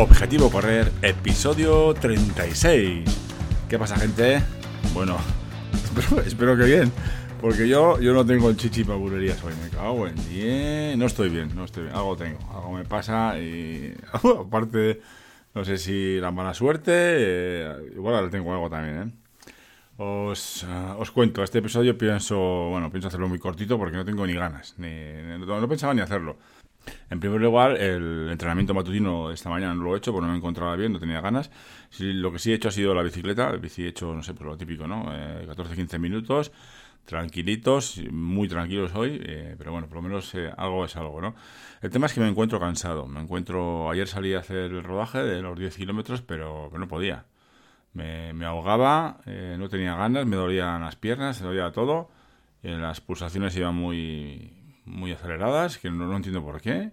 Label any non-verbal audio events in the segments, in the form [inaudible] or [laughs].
Objetivo Correr, episodio 36. ¿Qué pasa, gente? Bueno, [laughs] espero, que bien. Porque yo, yo no tengo el chichi para bulerías hoy. Me cago en bien. No estoy bien, no estoy bien. Algo tengo, algo me pasa y. [laughs] aparte, no sé si la mala suerte. Eh, igual ahora tengo algo también, ¿eh? Os, ah, os, cuento, este episodio pienso, bueno, pienso hacerlo muy cortito porque no tengo ni ganas, no pensaba ni hacerlo. En primer lugar, el entrenamiento matutino esta mañana no lo he hecho porque no me encontraba bien, no tenía ganas. lo que sí he hecho ha sido la bicicleta, el bici he hecho, no sé, pues lo típico, ¿no? 14-15 eh, minutos, tranquilitos, muy tranquilos hoy, eh, pero bueno, por lo menos eh, algo es algo, ¿no? El tema es que me encuentro cansado, me encuentro, ayer salí a hacer el rodaje de los 10 kilómetros, pero, no podía. Me, ahogaba, no tenía ganas, me dolían las piernas, me dolía todo, las pulsaciones iban muy, muy aceleradas, que no, no, entiendo por qué.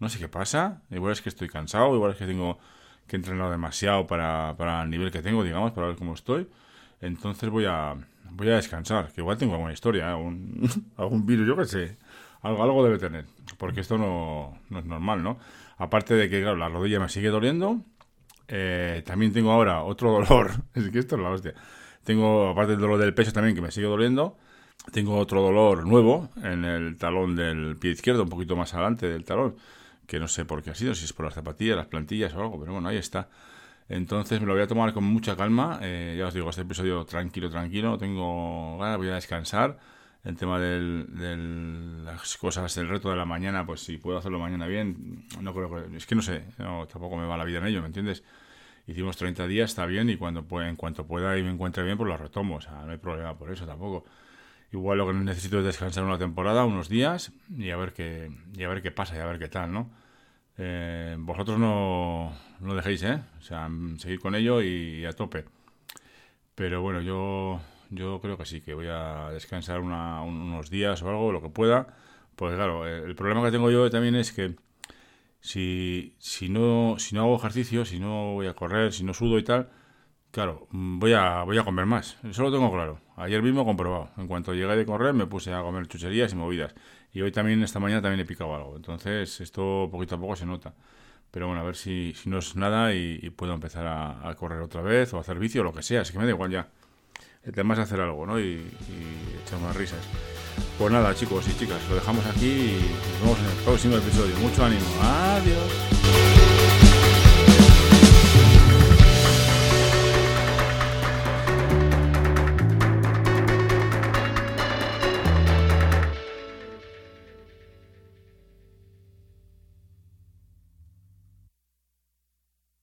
No sé qué pasa. Igual es que estoy cansado, igual es que tengo que entrenar demasiado para, para el nivel que tengo, digamos, para ver cómo estoy. Entonces voy a, voy a descansar, que igual tengo alguna historia, algún, [laughs] algún virus, yo qué sé. Algo, algo debe tener, porque esto no, no es normal, ¿no? Aparte de que, claro, la rodilla me sigue doliendo, eh, también tengo ahora otro [laughs] dolor. es que esto es la hostia. Tengo, aparte del dolor del pecho también, que me sigue doliendo, tengo otro dolor nuevo en el talón del pie izquierdo, un poquito más adelante del talón, que no sé por qué ha sido, si es por las zapatillas, las plantillas o algo, pero bueno, ahí está. Entonces me lo voy a tomar con mucha calma. Eh, ya os digo, este episodio tranquilo, tranquilo. Tengo ganas, voy a descansar. El tema de las cosas, el reto de la mañana, pues si puedo hacerlo mañana bien, no creo que. Es que no sé, tampoco me va la vida en ello, ¿me entiendes? Hicimos 30 días, está bien, y cuando en cuanto pueda y me encuentre bien, pues lo retomo. O sea, no hay problema por eso tampoco. Igual lo que necesito es descansar una temporada, unos días, y a ver qué, y a ver qué pasa y a ver qué tal, ¿no? Eh, vosotros no, no dejéis, ¿eh? O sea, seguir con ello y, a tope. Pero bueno, yo, yo creo que sí, que voy a descansar unos días o algo, lo que pueda. Porque claro, el problema que tengo yo también es que si, si, no, si no hago ejercicio, si no voy a correr, si no sudo y tal, Claro, mm, voy a, voy a comer más. Eso lo tengo claro. Ayer mismo comprobado. En cuanto llegué de correr me puse a comer chucherías y movidas. Y hoy también, esta mañana también he picado algo. Entonces esto poquito a poco se nota. Pero bueno, a ver si, si no es nada y, puedo empezar a, correr otra vez o a hacer vicio o lo que sea. Así que me da igual ya. El tema es hacer algo, ¿no? Y, y echar unas risas. Pues nada, chicos y chicas, lo dejamos aquí y nos vemos en el próximo episodio. Mucho ánimo. Adiós.